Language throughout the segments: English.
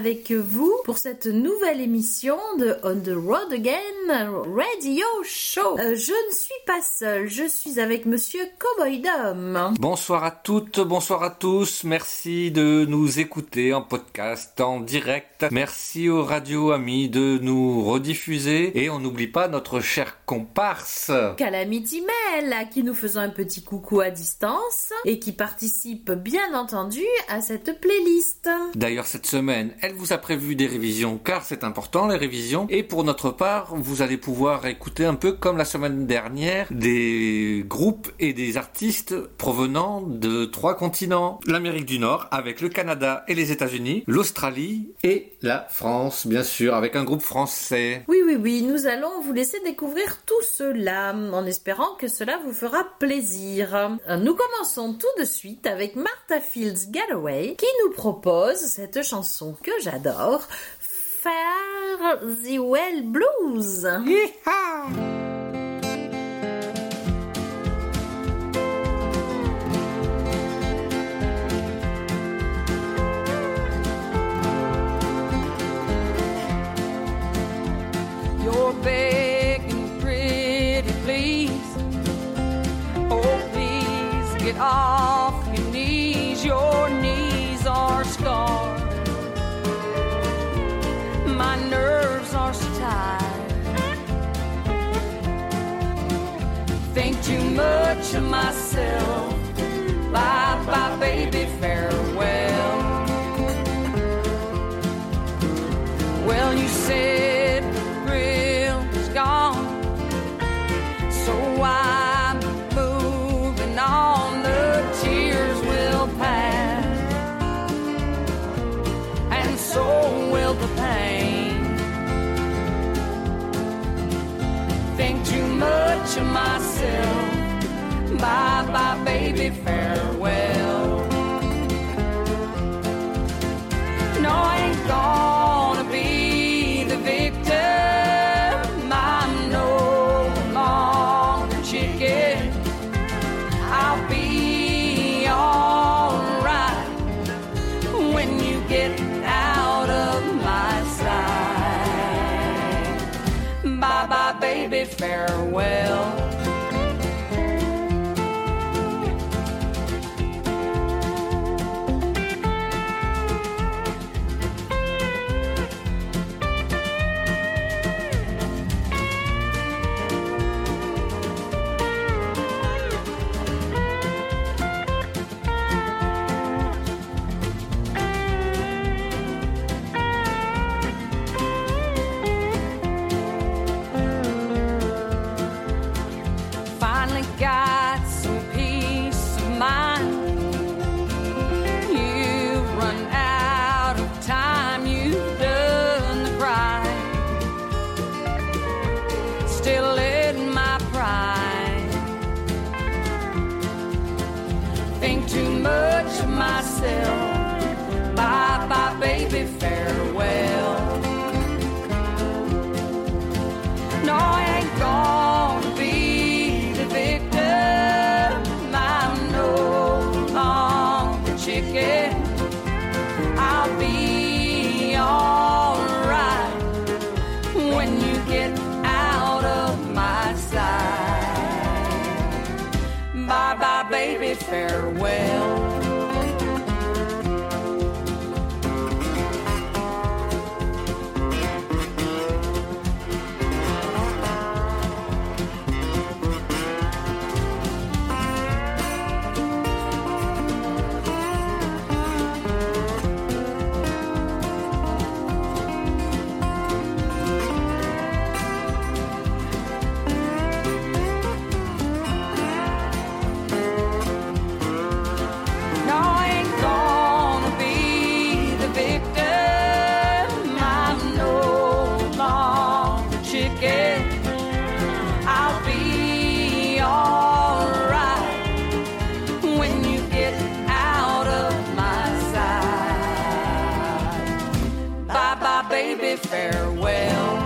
avec vous pour cette nouvelle émission de On the Road Again Radio Show. Euh, je ne suis pas seule, je suis avec Monsieur Cowboy Dom. Bonsoir à toutes, bonsoir à tous. Merci de nous écouter en podcast, en direct. Merci aux radios amis de nous rediffuser. Et on n'oublie pas notre cher comparse. Calamity Mel, à qui nous faisons un petit coucou à distance et qui participe bien entendu à cette playlist. D'ailleurs, cette semaine, elle vous a prévu des révisions car c'est important les révisions. Et pour notre part, vous allez pouvoir écouter un peu comme la semaine dernière des groupes et des artistes provenant de trois continents. L'Amérique du Nord avec le Canada et les États-Unis, l'Australie et la France, bien sûr, avec un groupe français. Oui, oui, oui, nous allons vous laisser découvrir tout cela en espérant que cela vous fera plaisir. Nous commençons tout de suite avec Martha Fields Galloway qui nous propose cette chanson que j'adore, Fare the Well Blues. You're begging nerves are. Think too much of myself. Bye bye, baby, farewell. Well, you said bye, farewell.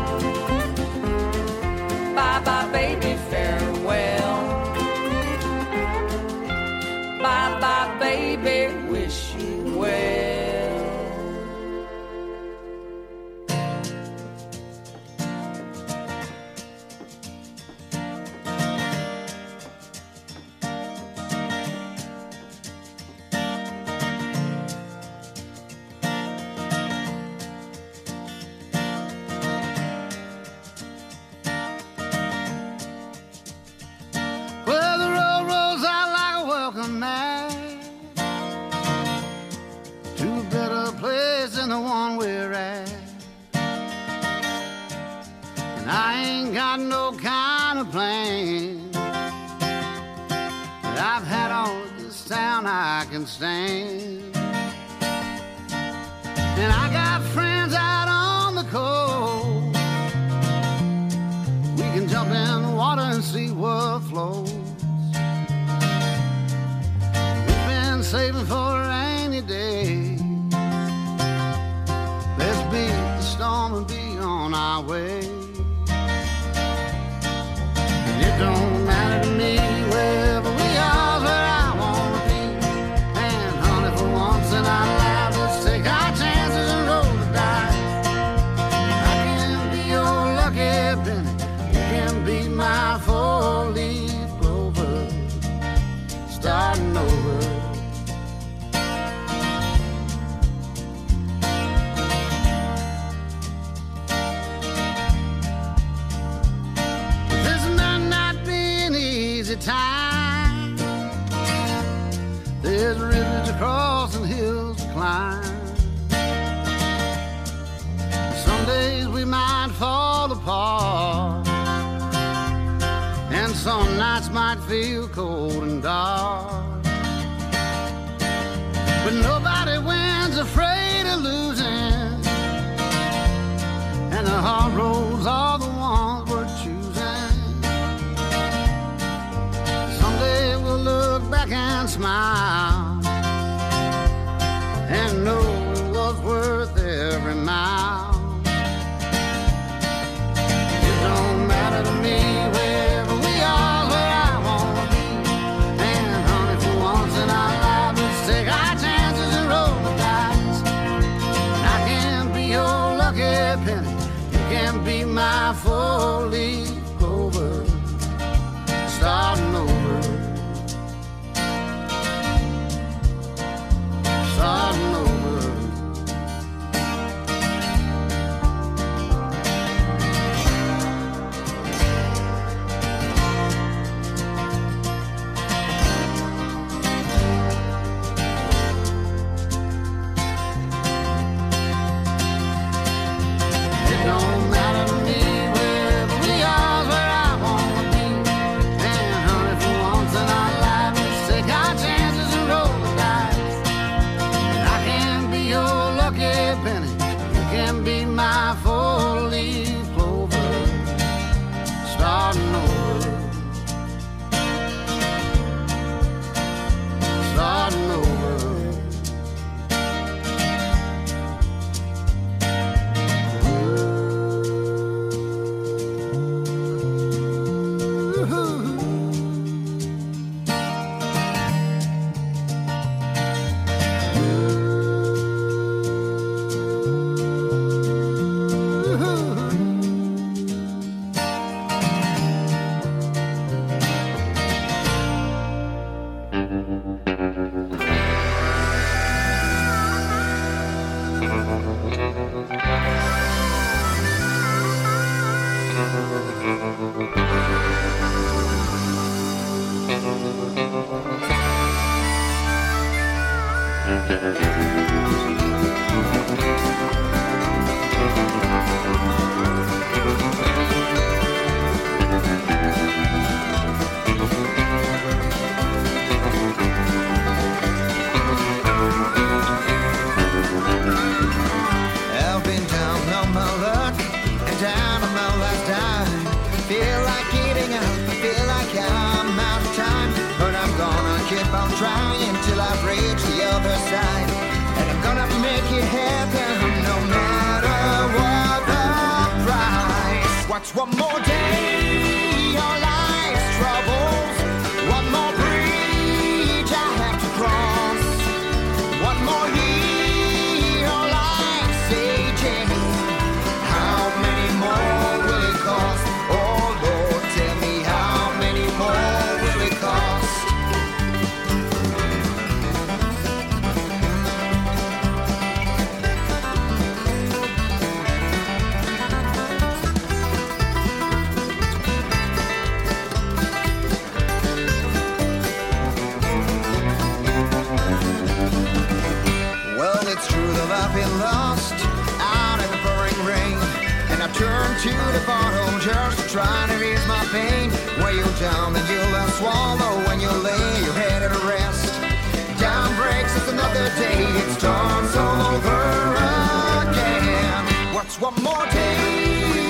apart. And some nights might feel cold and dark. But nobody wins afraid of losing. And the hard roads are the ones we're choosing. Someday we'll look back and smile. Turn to the bottle just to try to ease my pain. When you're down, then you'll swallow when you lay your head at rest. Down breaks, it's another day, it starts all over again. What's one more day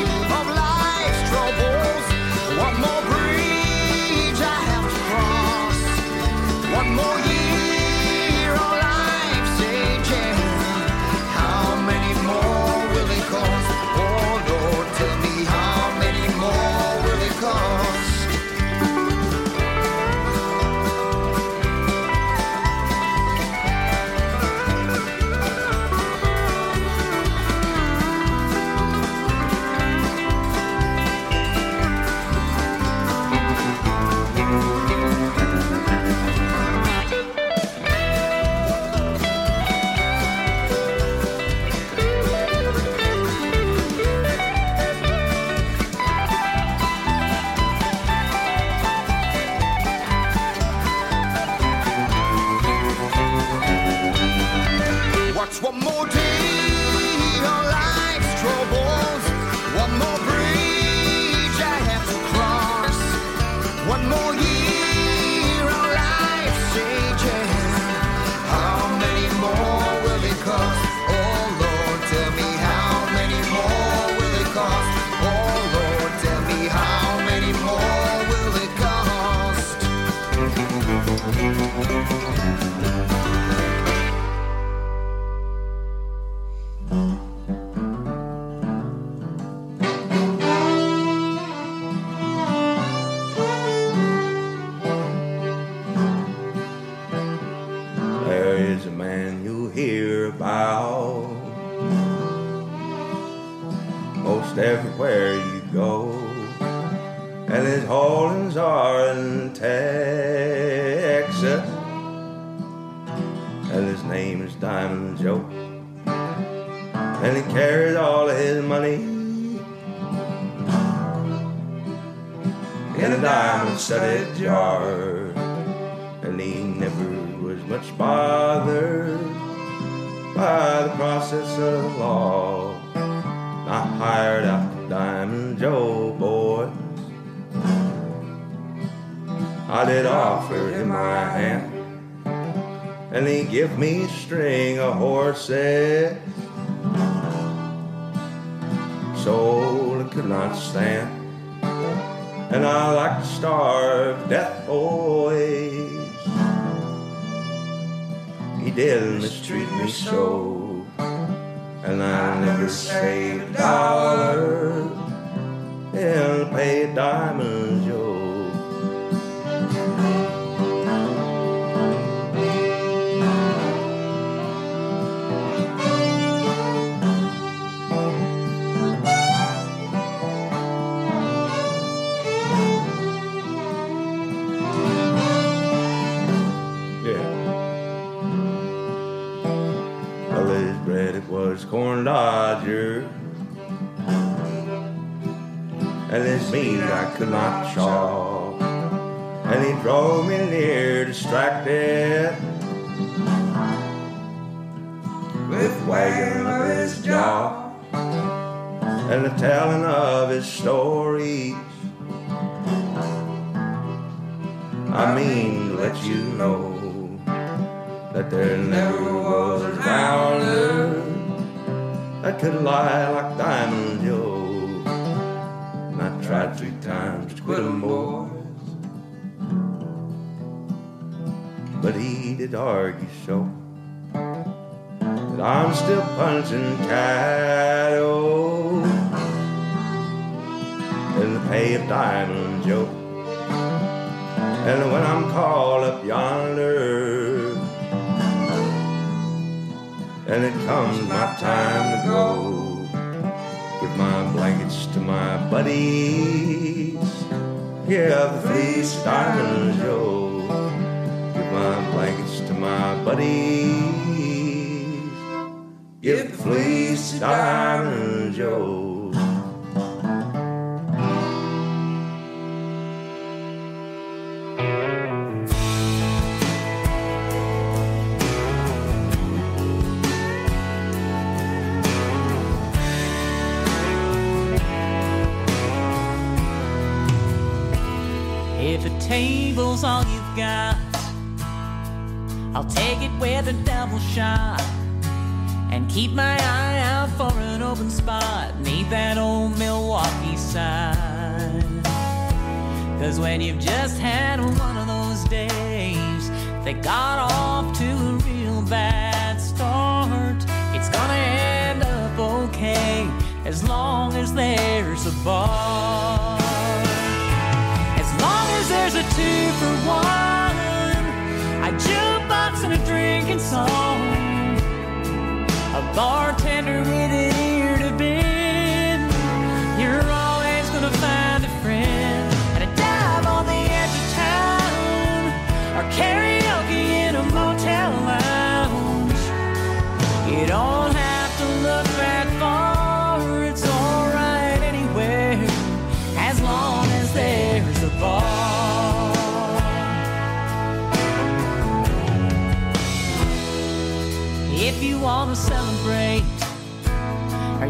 of horses. So I could not stand, and I like to starve death always. He didn't mistreat me so, and I never saved a dollar and paid Diamond corn dodger, and his meat I could not chaw, and he drove me near distracted. With wagging of his jaw and the telling of his stories. I mean to let you know that there never was a rounder that could lie like Diamond Joe. And I tried three times to quit him, boys. But he did argue so that I'm still punching cattle in the pay of Diamond Joe. And when I'm called up yonder, and it comes my time to go, give my blankets to my buddies. Yeah, the fleece diamond Joe. Give my blankets to my buddies. Give the fleece diamond Joe. Table's all you've got. I'll take it where the devil shot and keep my eye out for an open spot neath that old Milwaukee sign. Cause when you've just had one of those days that got off to a real bad start, it's gonna end up okay as long as there's a bar. Two for one, a jukebox and a drinking song, a bartender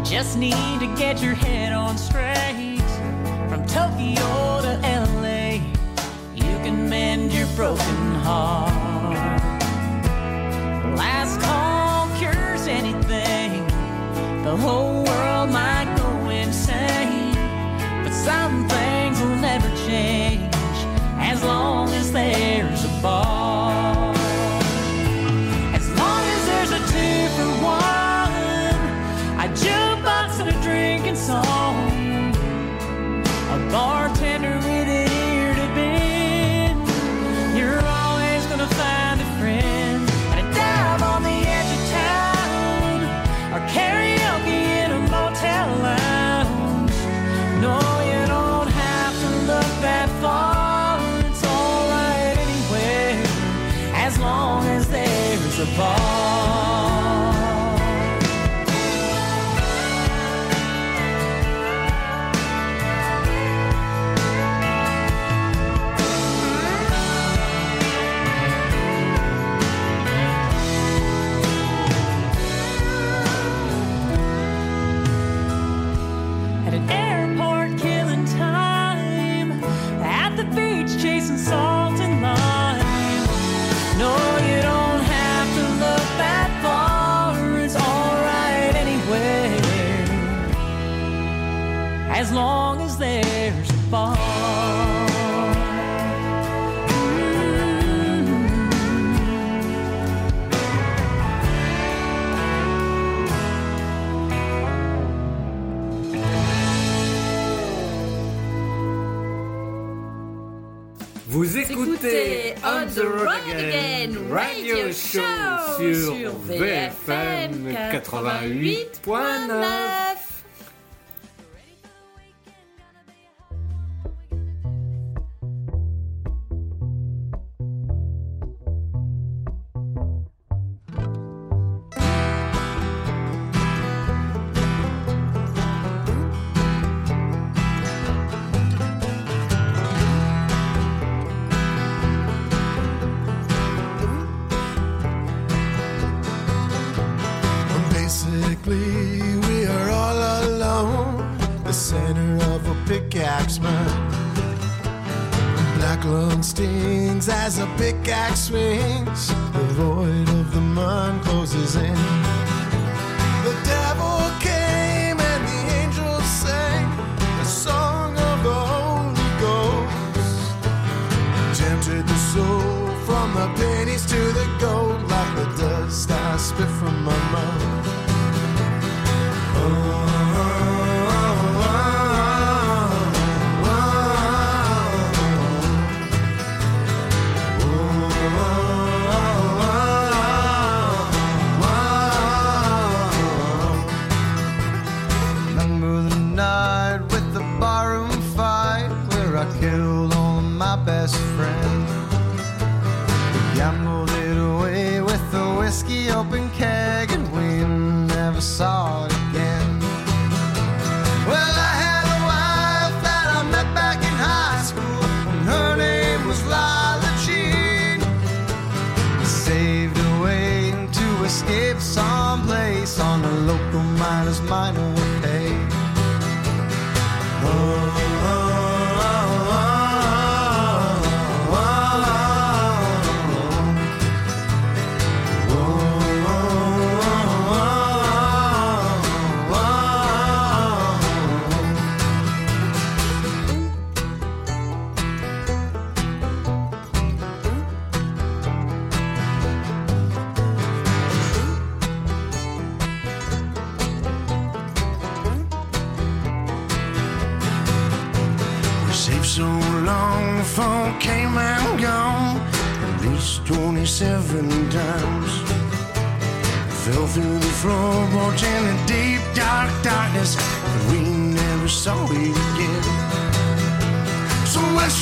just need to get your head on straight, from Tokyo to LA, you can mend your broken heart. Last call cures anything. The whole world might go insane, but some things will never change as long as there's there's Radio Show sur VFM 88.9. stings as a pickaxe swings, the void of the mind closes in. The devil came and the angels sang a song of the Holy Ghost tempted the soul from the pennies to the gold like the dust I spit from my mouth.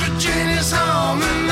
Virginia's home.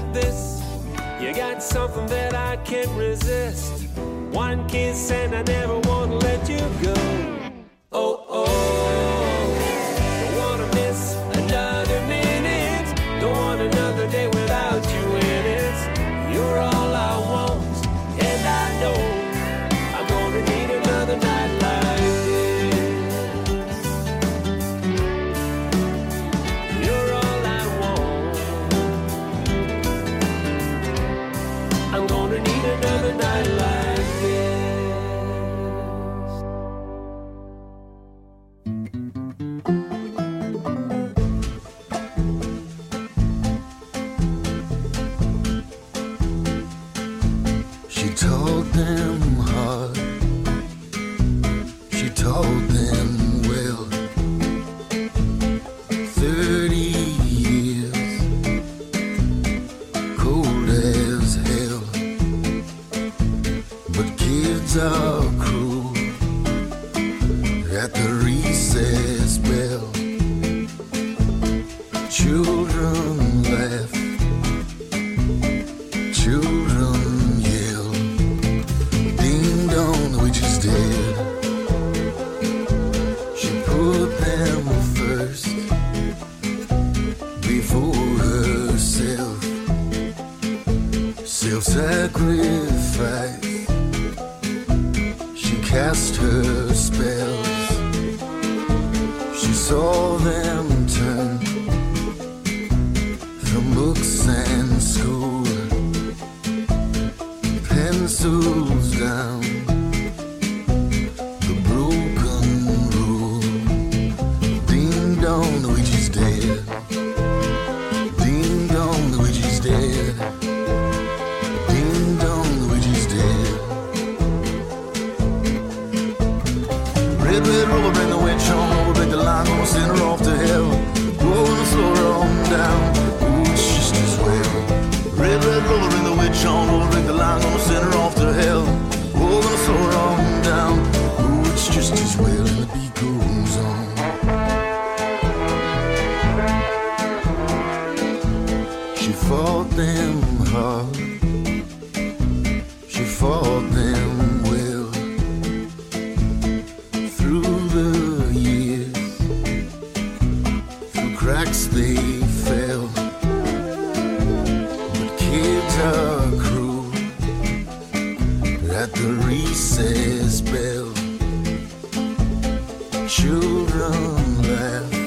like this. You got something that I can't resist. One kiss and I never wanna let you go. Oh, at the recess bell. Children laugh.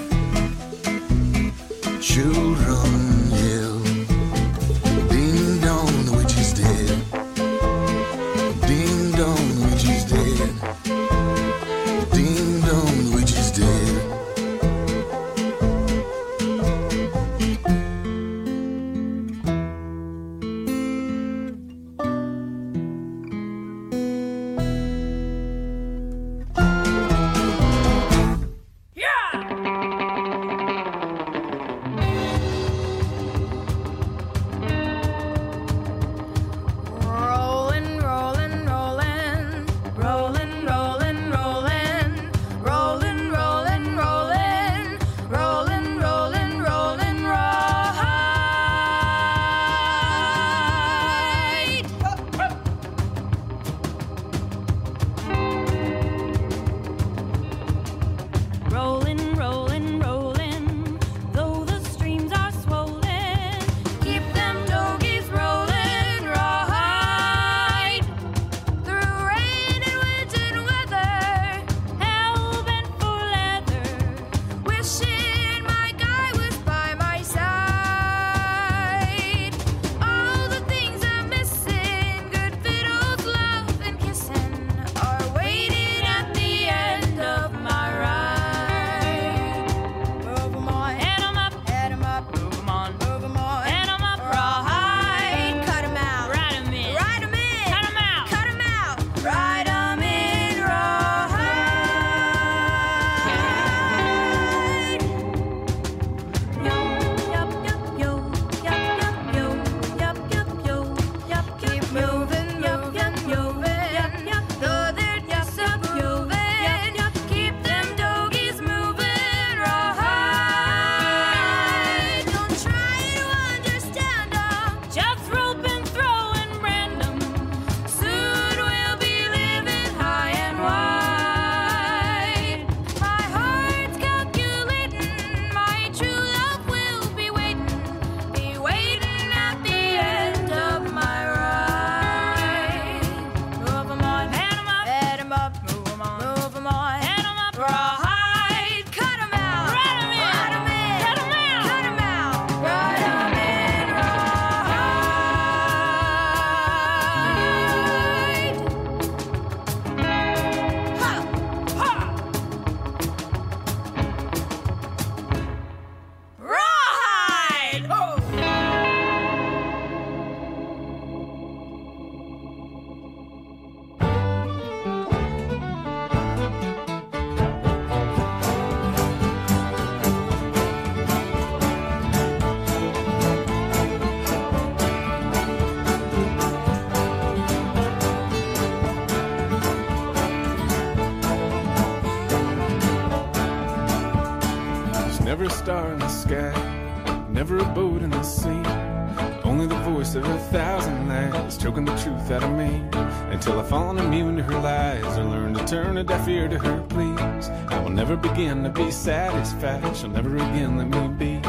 choking the truth out of me until I've fallen immune to her lies or learned to turn a deaf ear to her pleas. I will never begin to be satisfied. She'll never again let me be.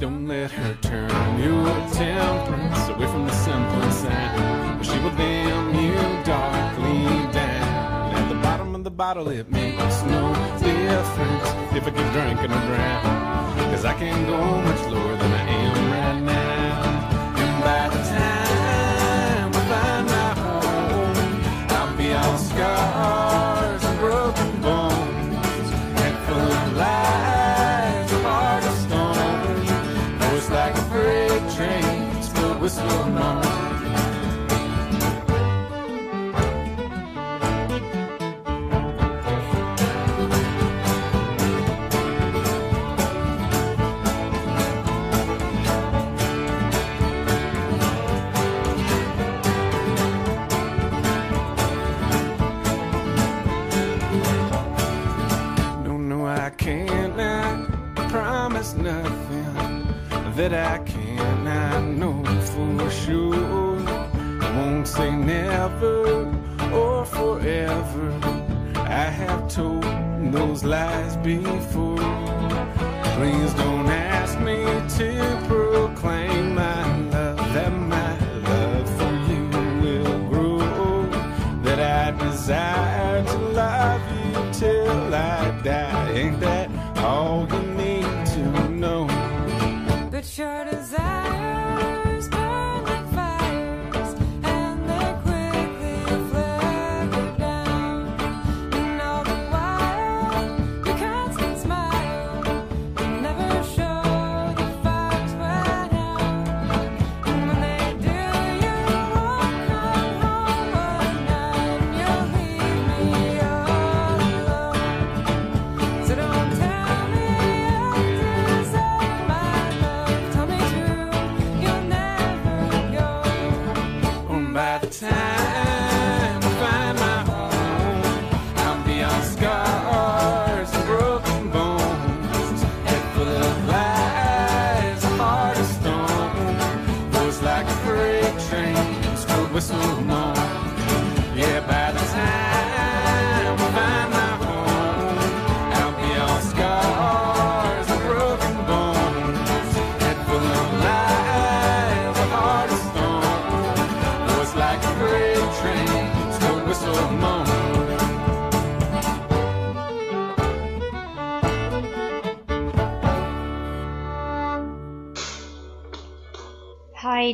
Don't let her turn your temperance away from the simple sign. She will damn you darkly down. At the bottom of the bottle, it makes no difference if I keep drinking or drown. Cause I can't go much lower than I am right now. And broken bones. Of lies, heart of stone. Voice like a freight train, still. Nothing that I can. I know for sure. I won't say never or forever. I have told those lies before. Please don't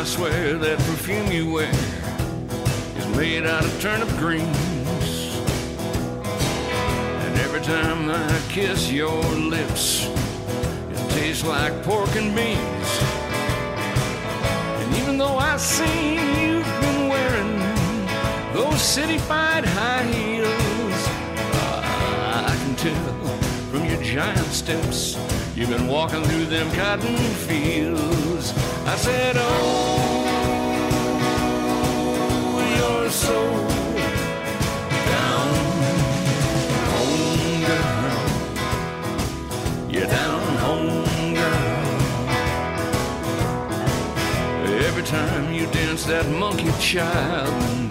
I swear that perfume you wear is made out of turnip greens. And every time I kiss your lips, it tastes like pork and beans. And even though I see you've been wearing those city-fied high heels, I can tell from your giant steps you've been walking through them cotton fields. I said, Oh, you're so down home, girl. You're down home, girl. Every time you dance that monkey child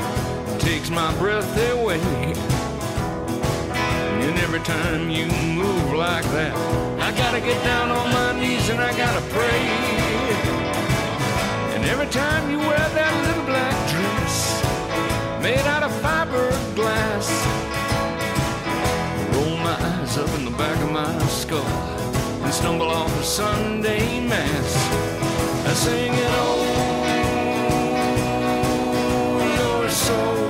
takes my breath away. And every time you move like that, I gotta get down on my knees and I gotta pray. And every time you wear that little black dress made out of fiberglass, roll my eyes up in the back of my skull and stumble off a Sunday mass. I sing it oh, you're so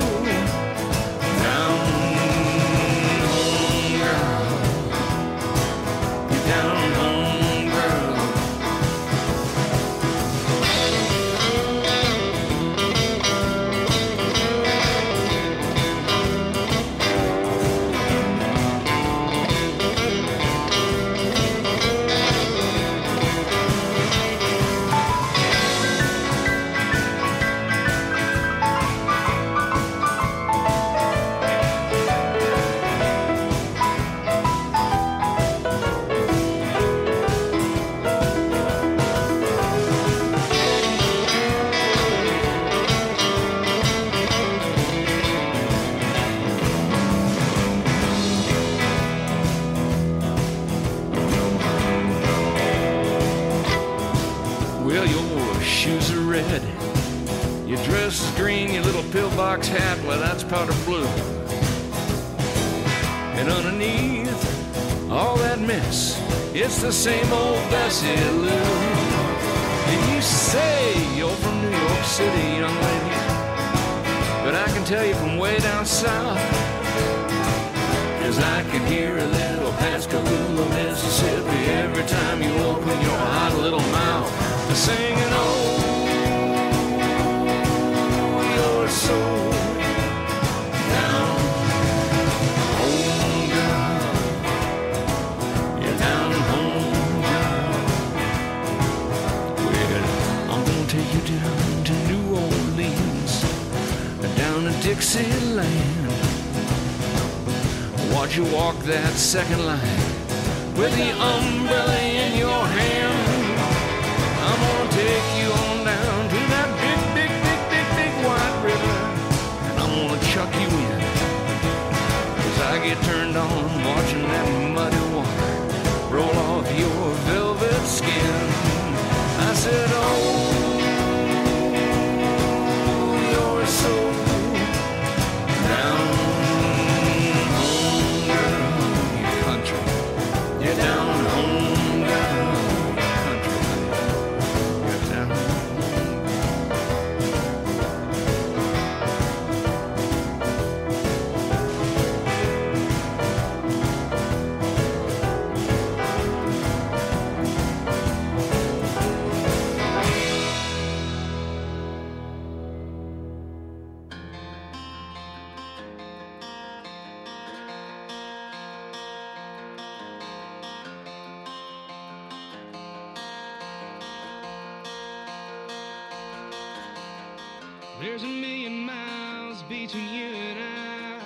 between you and I.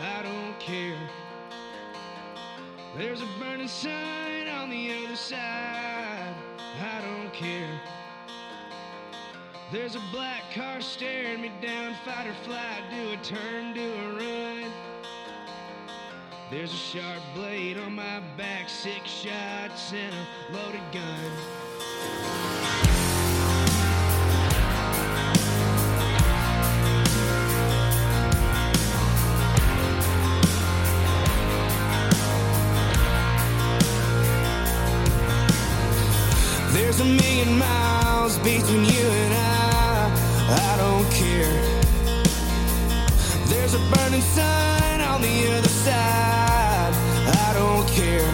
I don't care. There's a burning sun on the other side. I don't care. There's a black car staring me down, fight or flight, do a turn, do a run. There's a sharp blade on my back, six shots and a loaded gun. A million miles between you and I. I don't care. There's a burning sun on the other side. I don't care.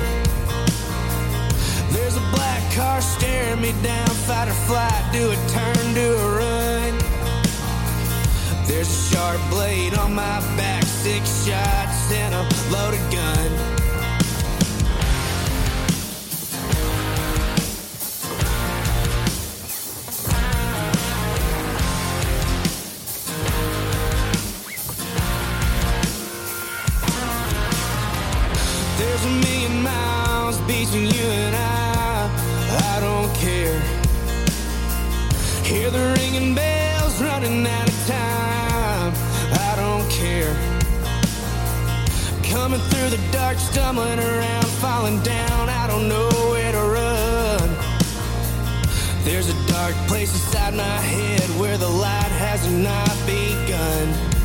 There's a black car staring me down, fight or flight, do a turn, do a run. There's a sharp blade on my back, six shots and a loaded gun. Stumbling around, falling down. I don't know where to run. There's a dark place inside my head where the light has not begun.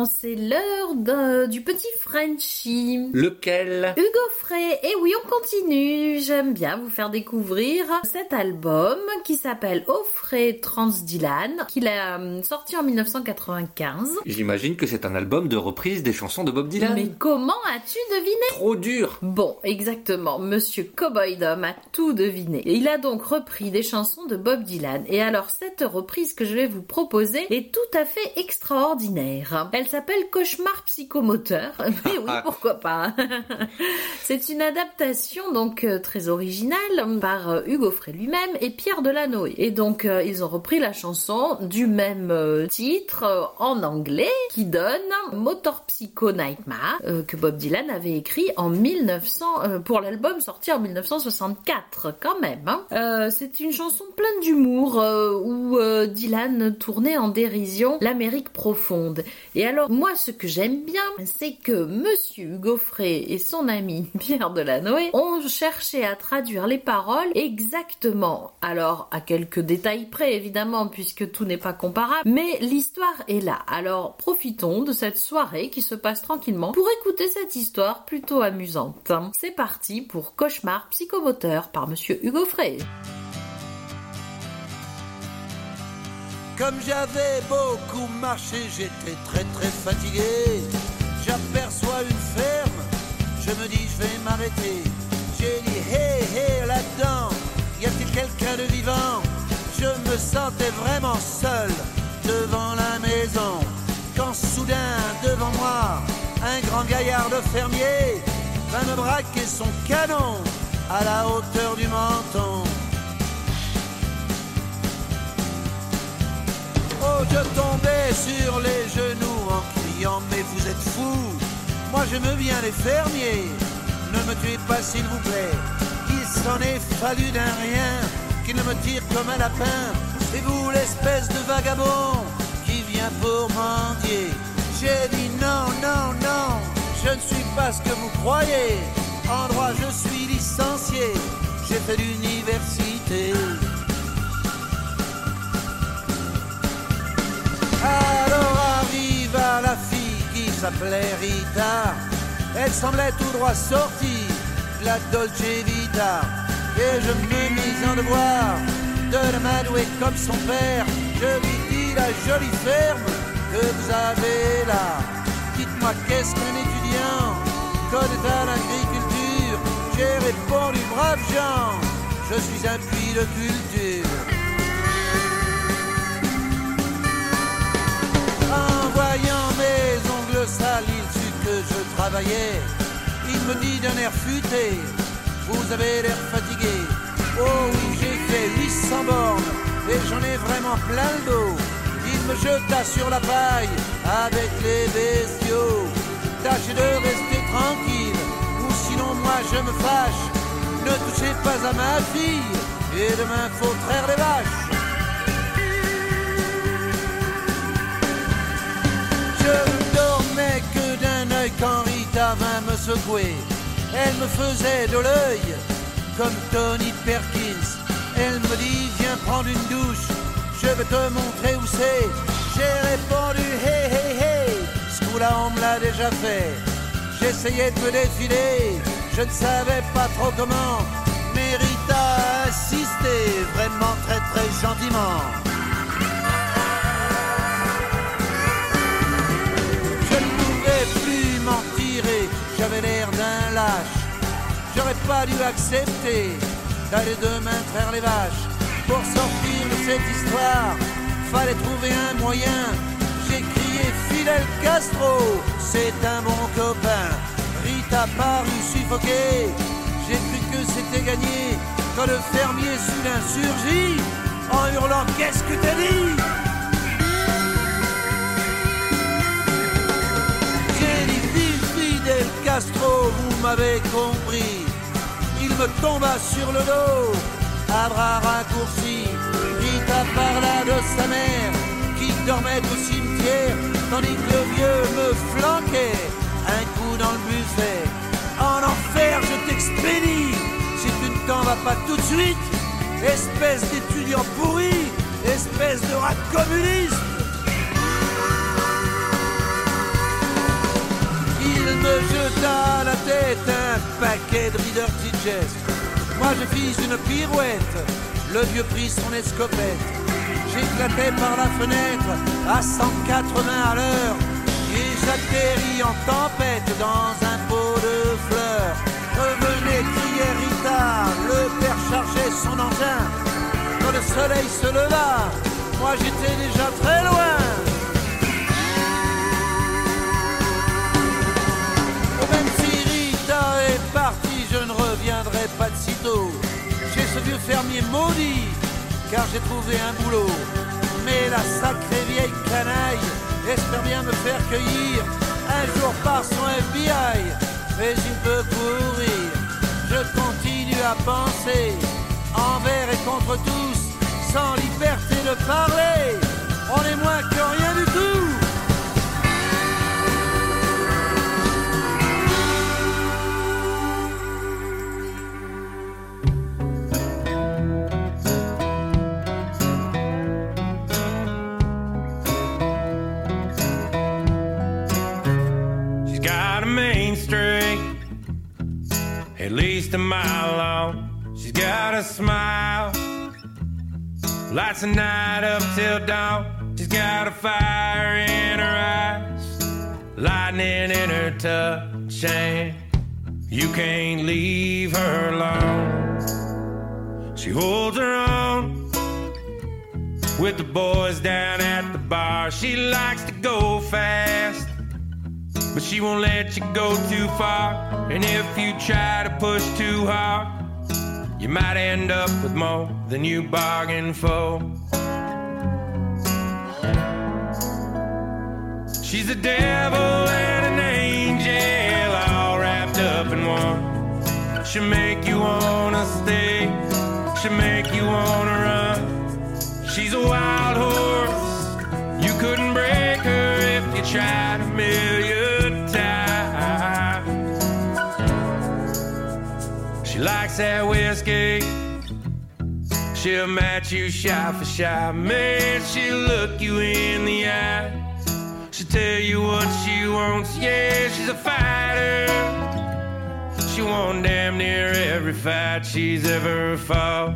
tenemos c'est l'heure du petit Frenchie. Lequel? Hugo Frey, et oui on continue, j'aime bien vous faire découvrir cet album qui s'appelle Offray Trans Dylan, qu'il a euh, sorti en 1995. J'imagine que c'est un album de reprise des chansons de Bob Dylan. Mais comment as-tu deviné? Trop dur Bon, exactement, Monsieur Cowboy Dom a tout deviné. Il a donc repris des chansons de Bob Dylan. Et alors cette reprise que je vais vous proposer est tout à fait extraordinaire. Elle s'appelle Cauchemar psychomoteur. Mais oui, pourquoi pas C'est une adaptation donc euh, très originale par euh, Hugo Frey lui-même et Pierre Delanoë. Et donc euh, ils ont repris la chanson du même titre en anglais qui donne Motor Psycho Nightmare que Bob Dylan avait écrit en 1900 euh, pour l'album sorti en 1964 quand même. hein. Euh, C'est une chanson pleine d'humour où Dylan tournait en dérision l'Amérique profonde. Et alors moi ce que j'aime bien c'est que Monsieur Frey et son ami Pierre Delanoë ont cherché à traduire les paroles exactement. Alors à quelques détails près évidemment puisque tout n'est pas comparable, mais l'histoire est là. Alors profitons de cette soirée qui se passe tranquillement pour écouter cette histoire plutôt amusante. C'est parti pour Cauchemar psychomoteur par Monsieur Hugo Frey. Comme j'avais beaucoup marché, j'étais très très fatigué. J'aperçois une ferme, je me dis je vais m'arrêter. J'ai dit hé hé là-dedans, y a-t-il quelqu'un de vivant? Je me sentais vraiment seul devant la maison. Quand soudain devant moi, un grand gaillard de fermier va me braquer son canon à la hauteur du menton. Oh, je tombais sur les genoux en criant Mais vous êtes fous. Moi j'aime bien les fermiers. Ne me tuez pas s'il vous plaît. Il s'en est fallu d'un rien Qu'il ne me tire comme un lapin. Et vous l'espèce de vagabond Qui vient pour mendier. J'ai dit non, non, non Je ne suis pas ce que vous croyez. En droit je suis licencié. J'ai fait l'université s'appelait Rita. Elle semblait tout droit sortie de la Dolce Vita. Et je me mis en devoir de la m'adouer comme son père. Je lui dis la jolie ferme que vous avez là. Dites-moi qu'est-ce qu'un étudiant connaît à l'agriculture? J'ai répondu brave gens, je suis un puits de culture. Sales, il sut que je travaillais. Il me dit d'un air futé, vous avez l'air fatigué. Oh oui, j'ai fait 800 bornes et j'en ai vraiment plein le dos. Il me jeta sur la paille avec les bestiaux. Tâchez de rester tranquille, ou sinon moi je me fâche. Ne touchez pas à ma fille, et demain faut traire les vaches. Vint me secouer. Elle me faisait de l'œil comme Tony Perkins. Elle me dit viens prendre une douche, je vais te montrer où c'est. J'ai répondu hey hey hey, ce coup-là on me l'a déjà fait. J'essayais de me défiler, je ne savais pas trop comment. Mais Rita a insisté vraiment très très gentiment. J'aurais pas dû accepter d'aller demain traire les vaches. Pour sortir de cette histoire, fallait trouver un moyen. J'ai crié Fidel Castro, c'est un bon copain. Rita parut suffoqué, j'ai cru que c'était gagné. Quand le fermier soudain surgit, en hurlant Qu'est-ce que t'as dit? Castro, vous m'avez compris. Il me tomba sur le dos, à bras raccourcis. Rita parla de sa mère, qui dormait au cimetière, tandis que le vieux me flanquait un coup dans le buffet. En enfer, je expédie si tu ne t'en vas pas tout de suite. Espèce d'étudiant pourri, espèce de rat communiste. Me jeta la tête un paquet de Reader Digest. Moi je fis une pirouette, le vieux prit son escopette. J'éclatais par la fenêtre à 180 à l'heure et j'atterris en tempête dans un pot de fleurs. Revenez, criait Rita, le père chargeait son engin. Quand le soleil se leva, moi j'étais déjà très loin. Reviendrai pas de sitôt. Chez ce vieux fermier maudit, car j'ai trouvé un boulot. Mais la sacrée vieille canaille espère bien me faire cueillir un jour par son FBI. Mais il peut courir, je continue à penser, envers et contre tous, sans liberté de parler. On est moins que rien du tout. Least a mile long. She's got a smile, lights the night up till dawn. She's got a fire in her eyes, lightning in her touch, and you can't leave her alone. She holds her own with the boys down at the bar. She likes to go fast but she won't let you go too far. And if you try to push too hard, you might end up with more than you bargained for. She's a devil and an angel, all wrapped up in one. She'll make you wanna stay, she'll make you wanna run. She's a wild horse, you couldn't break her if you tried to million that whiskey. She'll match you shot for shot. Man, she'll look you in the eye. She'll tell you what she wants. Yeah, she's a fighter. She won damn near every fight she's ever fought.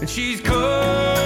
And she's cold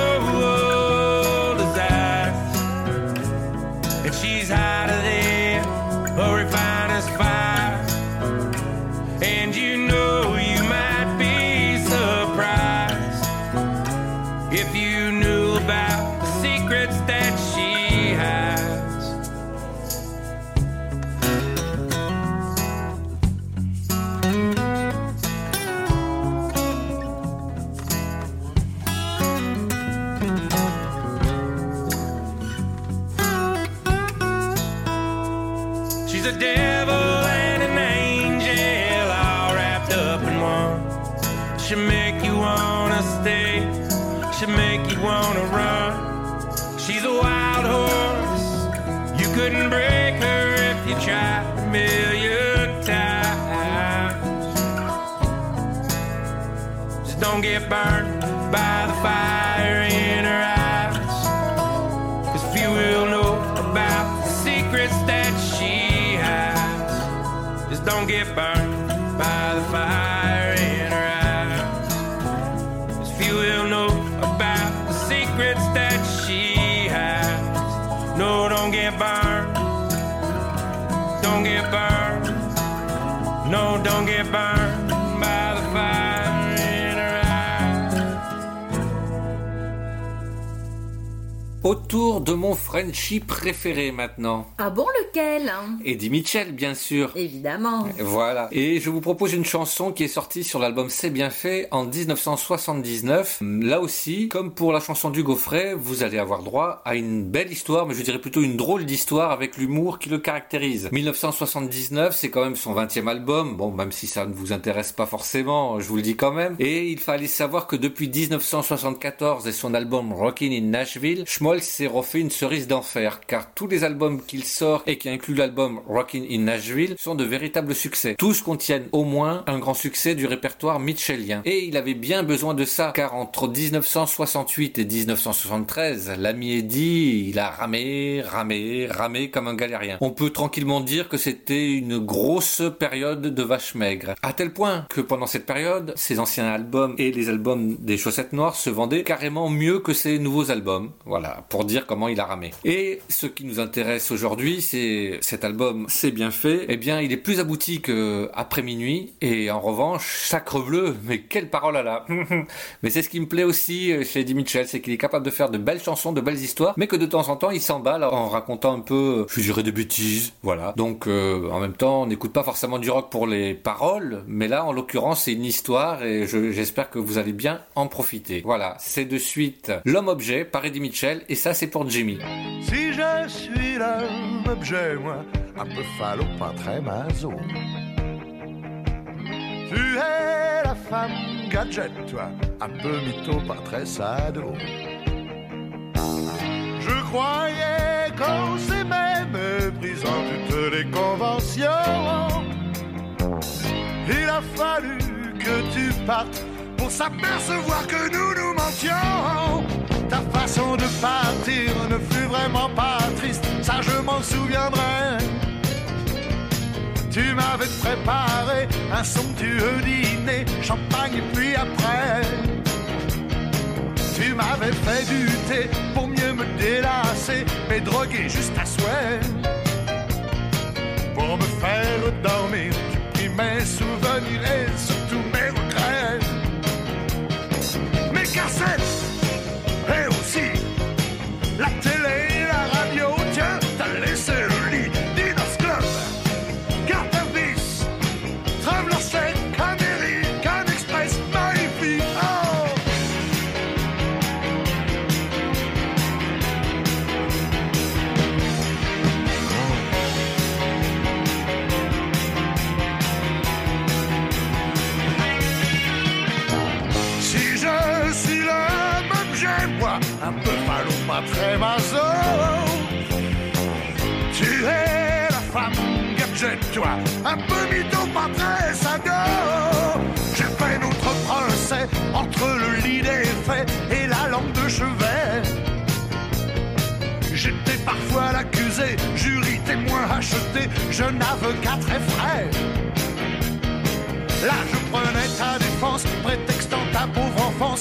De mon Frenchie préféré maintenant. Ah bon, lequel hein? Eddie Mitchell, bien sûr. Évidemment. Voilà. Et je vous propose une chanson qui est sortie sur l'album C'est bien fait en 1979. Là aussi, comme pour la chanson du Gaufret, vous allez avoir droit à une belle histoire, mais je dirais plutôt une drôle d'histoire avec l'humour qui le caractérise. 1979, c'est quand même son 20e album. Bon, même si ça ne vous intéresse pas forcément, je vous le dis quand même. Et il fallait savoir que depuis 1974 et son album Rockin' in Nashville, Schmoll Paul s'est refait une cerise d'enfer, car tous les albums qu'il sort et qui incluent l'album Rockin' in Nashville sont de véritables succès. Tous contiennent au moins un grand succès du répertoire mitchellien. Et il avait bien besoin de ça, car entre 1968 et 1973, l'ami Eddie, il a ramé, ramé, ramé comme un galérien. On peut tranquillement dire que c'était une grosse période de vache maigre. À tel point que pendant cette période, ses anciens albums et les albums des chaussettes noires se vendaient carrément mieux que ses nouveaux albums. Voilà, pour dire comment il a ramé. Et ce qui nous intéresse aujourd'hui, c'est cet album C'est bien fait. Eh bien, il est plus abouti que Après minuit. Et en revanche, Sacre bleu, mais quelle parole à la. mais c'est ce qui me plaît aussi chez Eddie Mitchell, c'est qu'il est capable de faire de belles chansons, de belles histoires, mais que de temps en temps, il s'emballe en racontant un peu, je dirais, des bêtises. Voilà. Donc, euh, en même temps, on n'écoute pas forcément du rock pour les paroles, mais là, en l'occurrence, c'est une histoire et je- j'espère que vous allez bien en profiter. Voilà, c'est de suite L'homme-objet par Eddie Mitchell et ça, pour Jimmy. Si je suis l'homme moi, un peu falot, pas très maso. Tu es la femme gadget, toi, un peu mytho, pas très sado. Je croyais qu'on s'aimait, méprisant toutes les conventions. Il a fallu que tu partes s'apercevoir que nous nous mentions. Ta façon de partir ne fut vraiment pas triste, ça je m'en souviendrai. Tu m'avais préparé un somptueux dîner, champagne puis après. Tu m'avais fait du thé pour mieux me délasser, mais drogué juste à souhait. Pour me faire dormir, tu pris mes souvenirs et surtout mes. cacete! Un peu mytho, pas très sado. J'ai fait notre procès entre le lit des faits et la lampe de chevet. J'étais parfois l'accusé, jury, témoin acheté, jeune avocat très frais. Là, je prenais ta défense, prétextant ta pauvre enfance,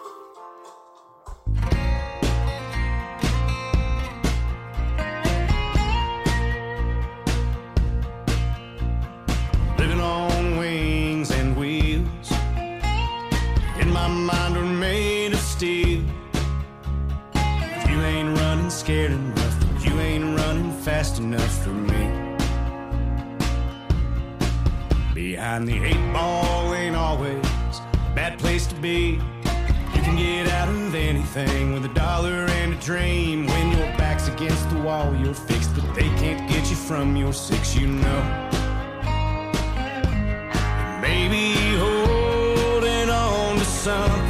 Behind the eight ball ain't always a bad place to be. You can get out of anything with a dollar and a dream. When your back's against the wall, you're fixed, but they can't get you from your six, you know. Maybe holding on to something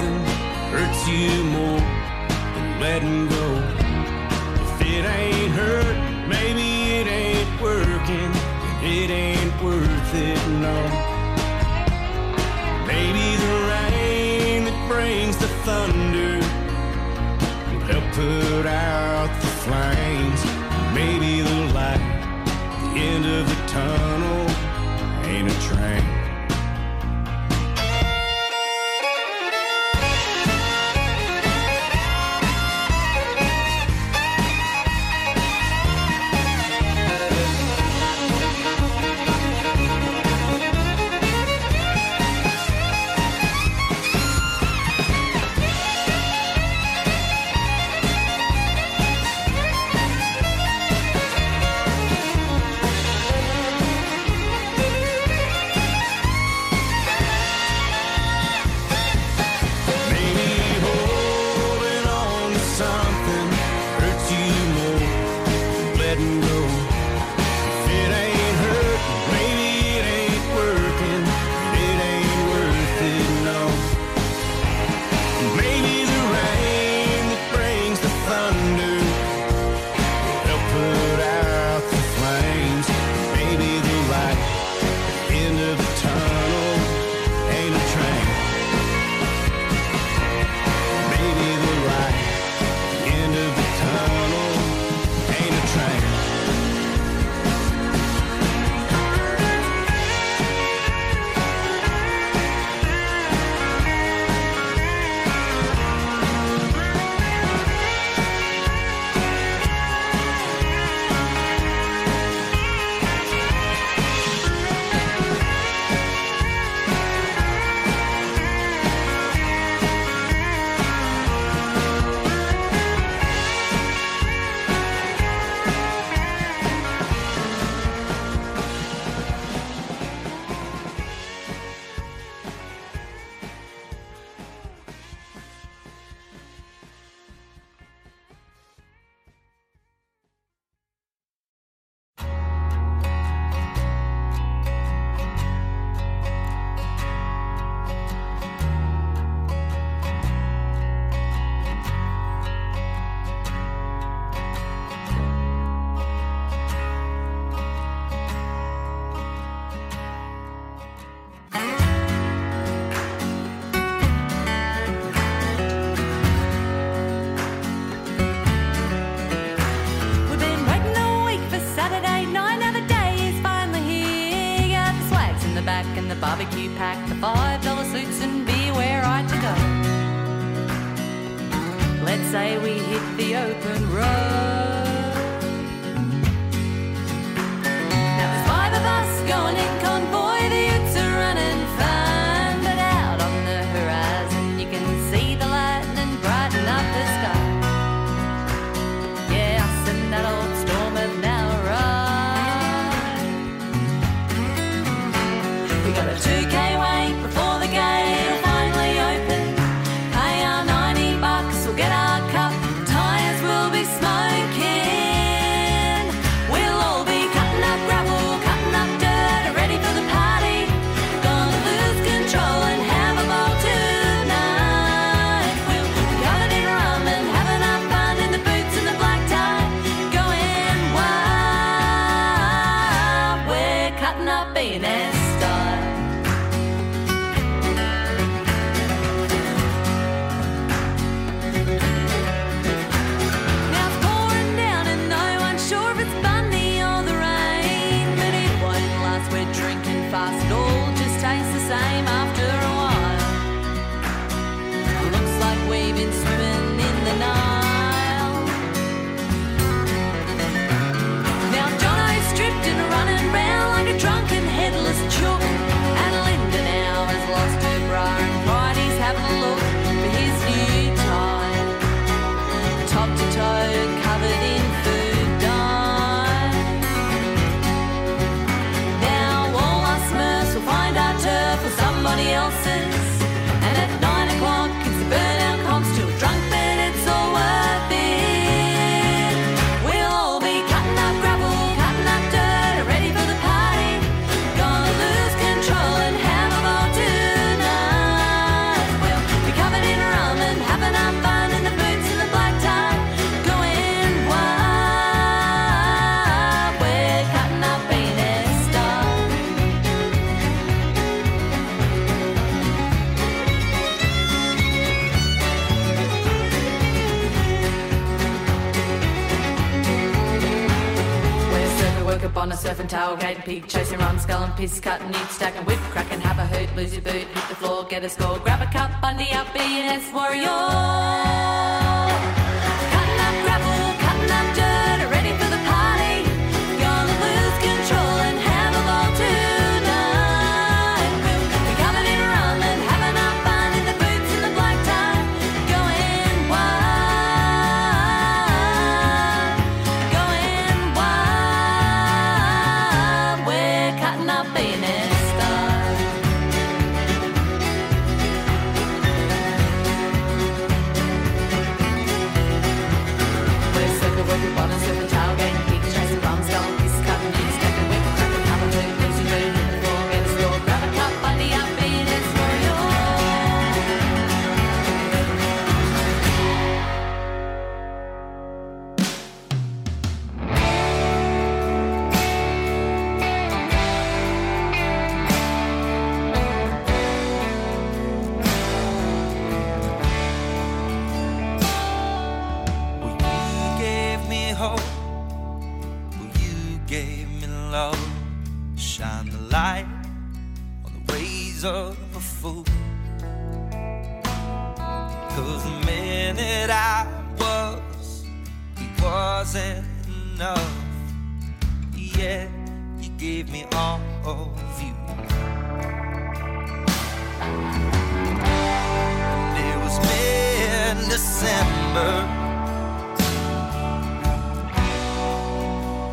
surfing, tailgating, pig chasing, run, and piss and eat, stacking, whip, cracking, have a hoot, lose your boot, hit the floor, get a score, grab a cup, bundy up, be an S warrior.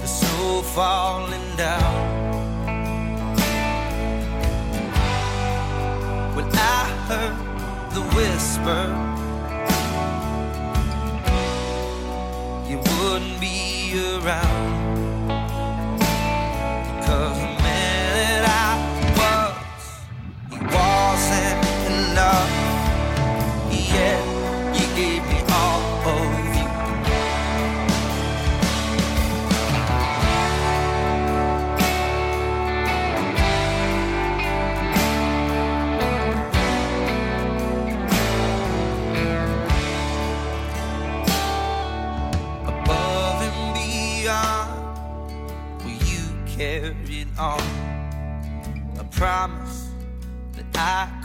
the soul falling down. When I heard the whisper, you wouldn't be around. I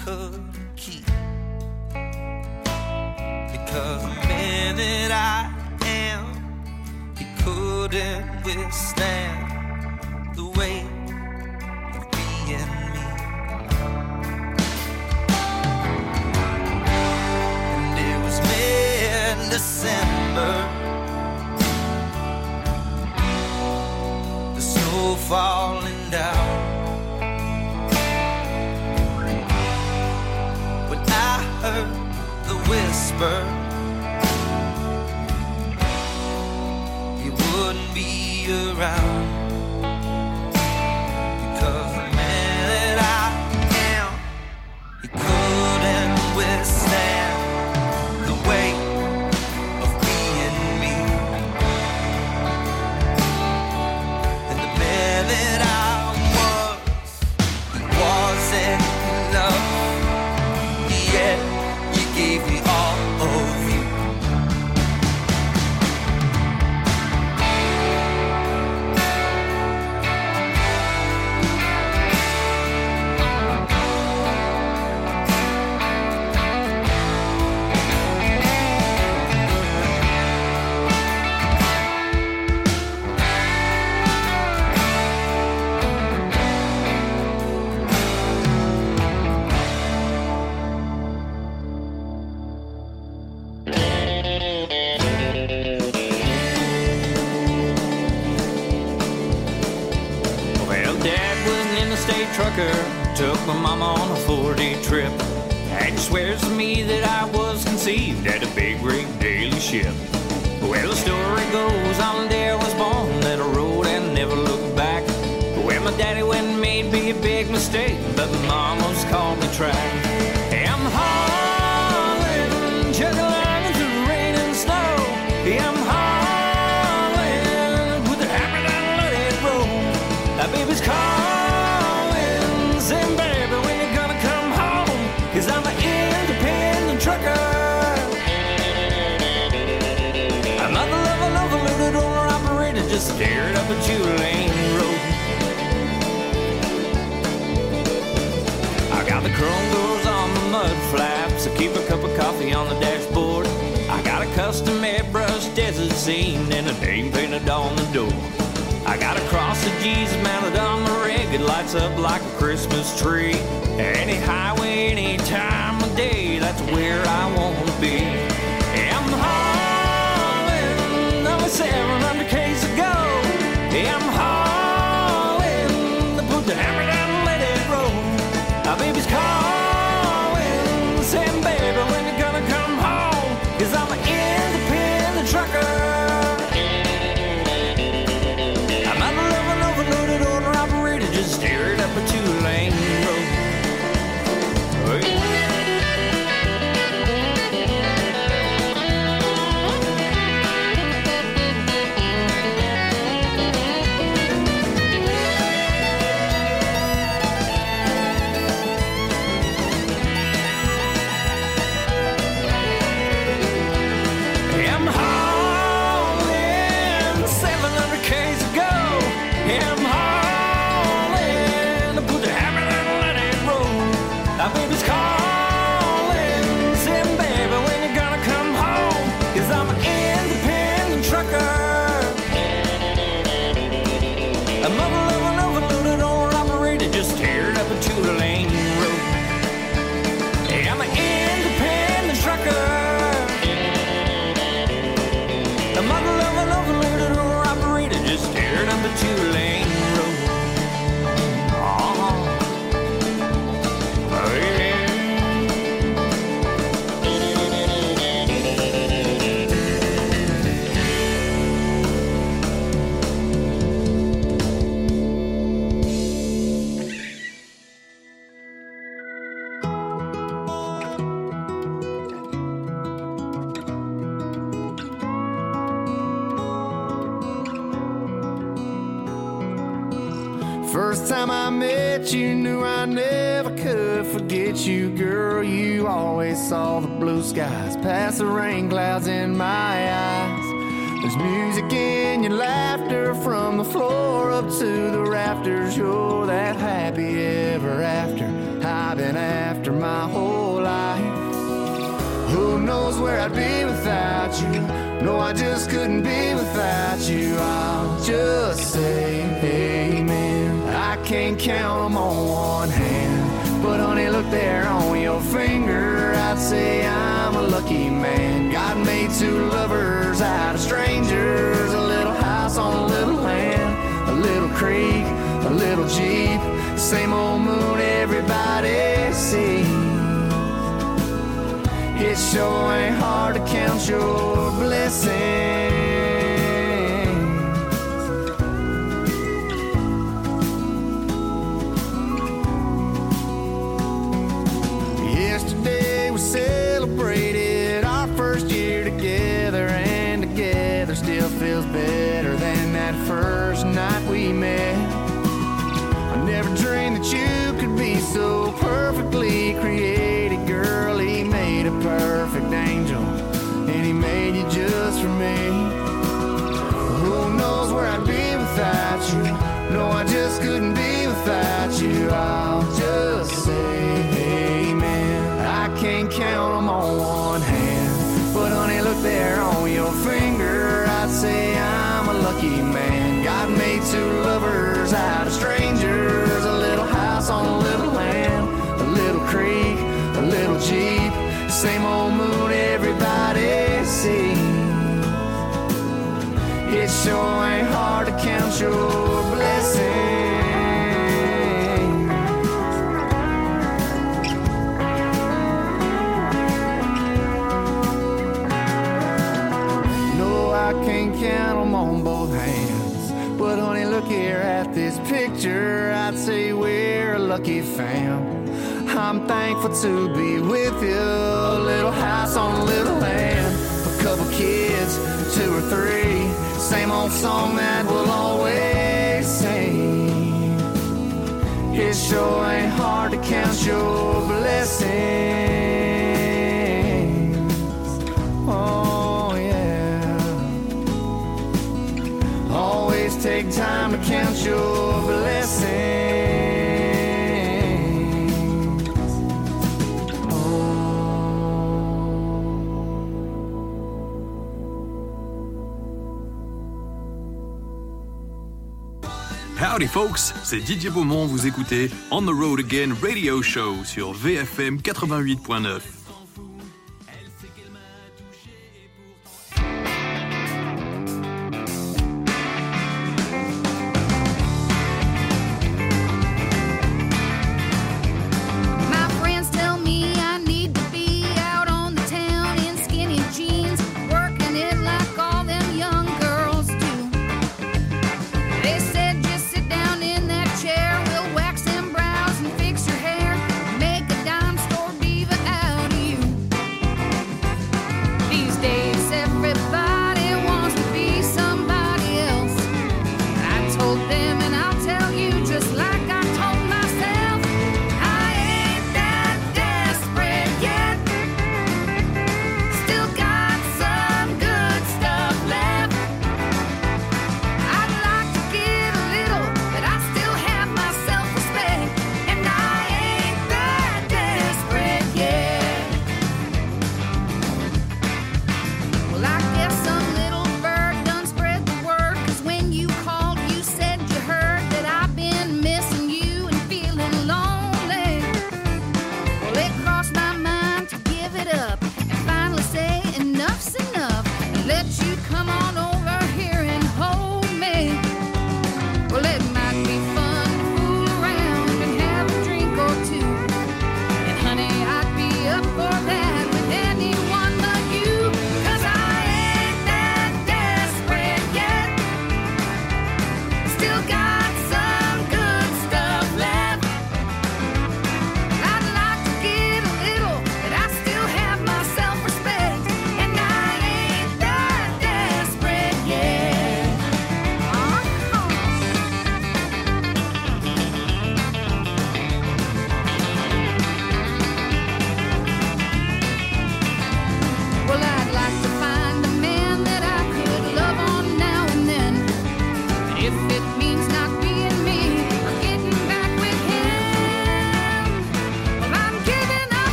at a big rig daily ship. Well, the story goes on there was born that I rode and never looked back. Where well, my daddy went and made me a big mistake, but mama's called me track. Coffee on the dashboard. I got a custom airbrush desert scene and a name painted on the door. I got a cross of Jesus mounted on the rig. It lights up like a Christmas tree. Any highway, any time of day, that's where I wanna be. I'm hauling over 700 k's to go. I'm First time I met you, knew I never could forget you, girl. You always saw the blue skies past the rain clouds in my eyes. There's music in your laughter from the floor up to the rafters. You're that happy ever after I've been after my whole life. Who knows where I'd be without you? No, I just couldn't be without you. I'll just say amen. Can't count them on one hand. But honey, look there on your finger. I'd say I'm a lucky man. God made two lovers out of strangers. A little house on a little land, a little creek, a little jeep. Same old moon everybody sees. It sure ain't hard to count your blessings. There on your finger. I'd say I'm a lucky man. God made two lovers out of strangers. A little house on a little land, a little creek, a little jeep. Same old moon everybody sees. It sure ain't hard to count your look here at this picture. I'd say we're a lucky fam. I'm thankful to be with you. A little house on a little land. A couple kids, two or three. Same old song that we'll always sing. It sure ain't hard to count your blessings. Take time to count your blessings. Howdy folks, c'est Didier Beaumont, vous écoutez On the Road Again Radio Show sur VFM 88.9.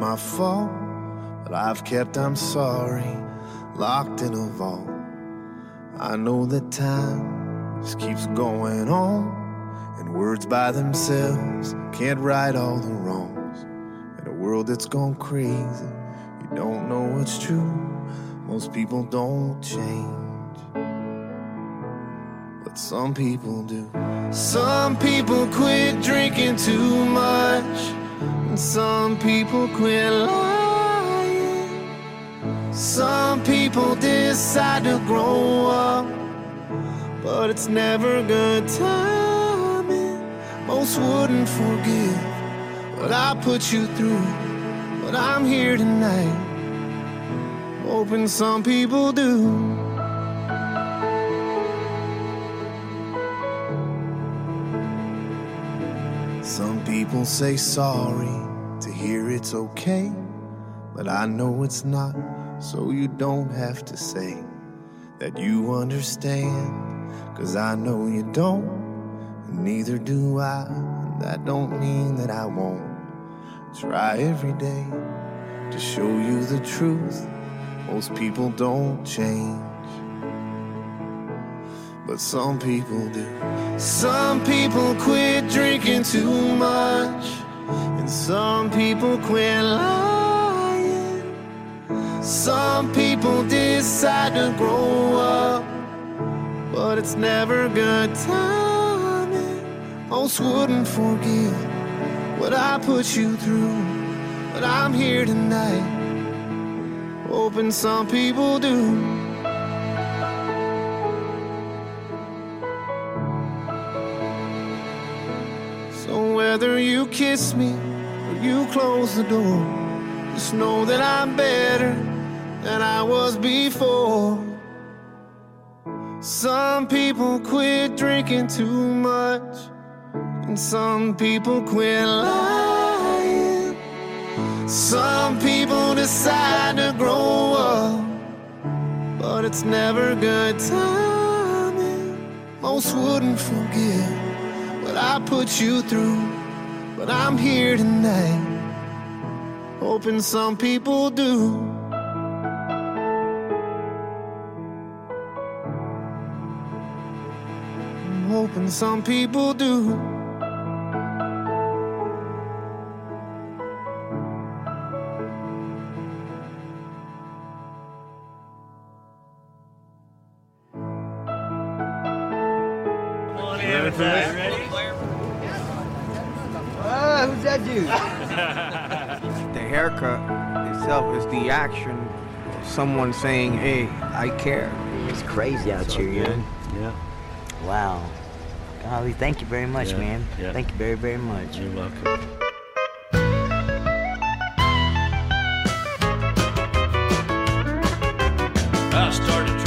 my fault. But I've kept I'm sorry locked in a vault. I know that time just keeps going on. And words by themselves can't right all the wrongs. In a world that's gone crazy, you don't know what's true. Most people don't change. But some people do. Some people quit drinking too much, some people quit lying. Some people decide to grow up, but it's never good timing. Most wouldn't forgive what I put you through, but I'm here tonight, hoping some people do. People say sorry to hear it's okay, but I know it's not, so you don't have to say that you understand, cause I know you don't, and neither do I, and that don't mean that I won't try every day to show you the truth. Most people don't change. But some people do. Some people quit drinking too much, and some people quit lying. Some people decide to grow up, but it's never good timing. Most wouldn't forgive what I put you through, but I'm here tonight, hoping some people do. Whether you kiss me or you close the door, just know that I'm better than I was before. Some people quit drinking too much, and some people quit lying. Some people decide to grow up, but it's never good timing. Most wouldn't forgive what I put you through, but I'm here tonight, hoping some people do. I'm hoping some people do. Someone saying, hey, I care. It's crazy out here, man. Yeah. Wow. Golly, thank you very much, Yeah, man. yeah. Thank you very, very much. You're welcome. I started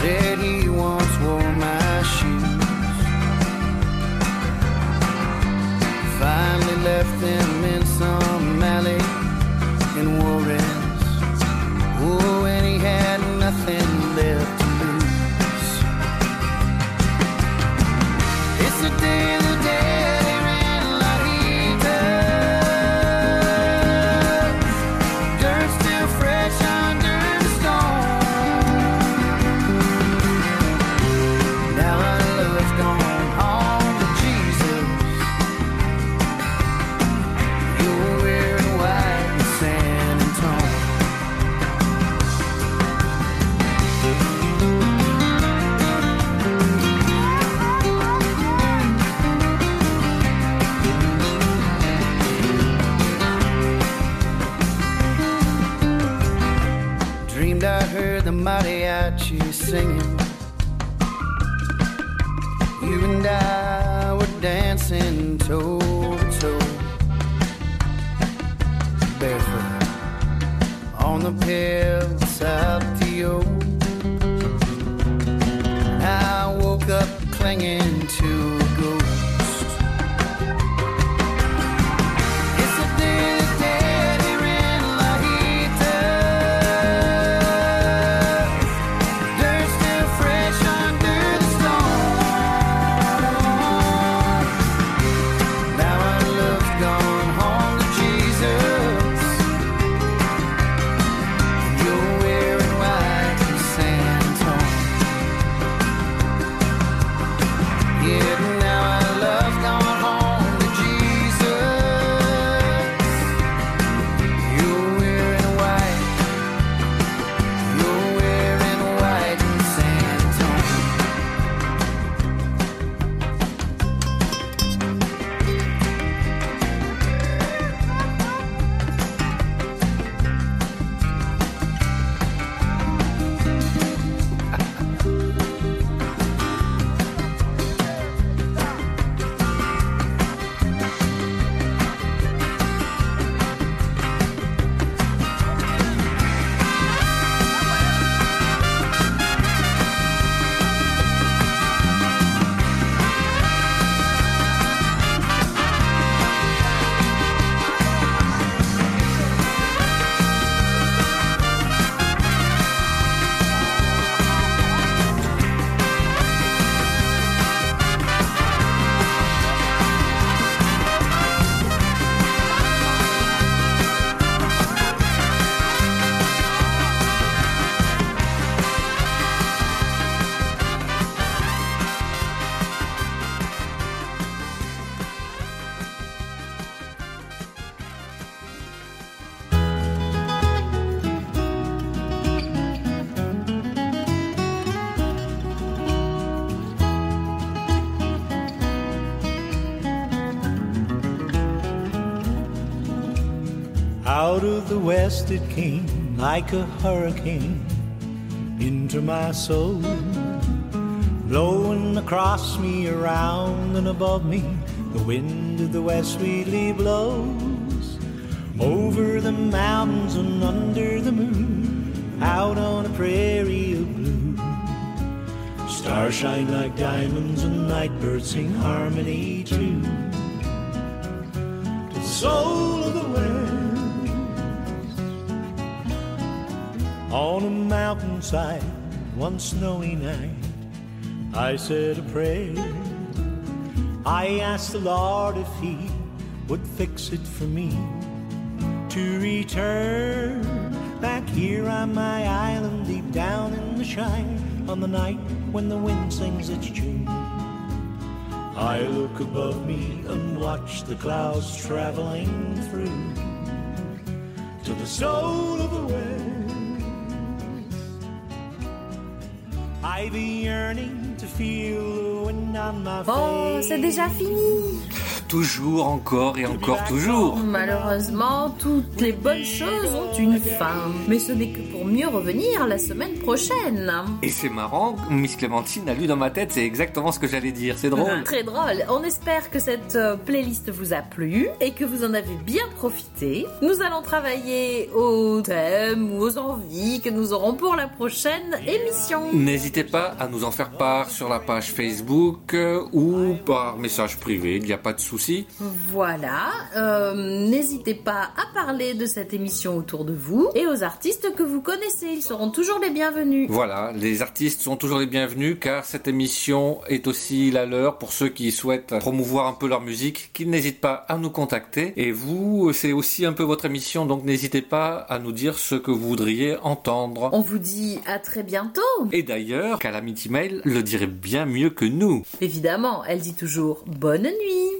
said he once wore my shoes. Finally left them singing. it came like a hurricane into my soul, blowing across me, around and above me. The wind of the west sweetly blows over the mountains and under the moon, out on a prairie of blue. Stars shine like diamonds, and night birds sing harmony too. To the soul of the west. On a mountainside, one snowy night, I said a prayer. I asked the Lord if He would fix it for me to return back here on my island deep down in the shine on the night when the wind sings its tune. I look above me and watch the clouds traveling through to the soul of the west. Oh, c'est déjà fini. Toujours, encore et encore toujours. Malheureusement, toutes les bonnes choses ont une fin. Mais ce n'est que pour mieux revenir la semaine prochaine. Et c'est marrant, Miss Clémentine a lu dans ma tête, c'est exactement ce que j'allais dire, c'est drôle. Très drôle. On espère que cette euh, playlist vous a plu et que vous en avez bien profité. Nous allons travailler aux thèmes ou aux envies que nous aurons pour la prochaine émission. N'hésitez pas à nous en faire part sur la page Facebook euh, ou par message privé, il n'y a pas de souci. Voilà. Euh, N'hésitez pas à parler de cette émission autour de vous et aux artistes que vous connaissez. Ils seront toujours les bienvenus. Voilà, les artistes sont toujours les bienvenus car cette émission est aussi la leur pour ceux qui souhaitent promouvoir un peu leur musique, qu'ils n'hésitent pas à nous contacter. Et vous, c'est aussi un peu votre émission, donc n'hésitez pas à nous dire ce que vous voudriez entendre. On vous dit à très bientôt. Et d'ailleurs, Calamity Mail le dirait bien mieux que nous. Évidemment, elle dit toujours bonne nuit.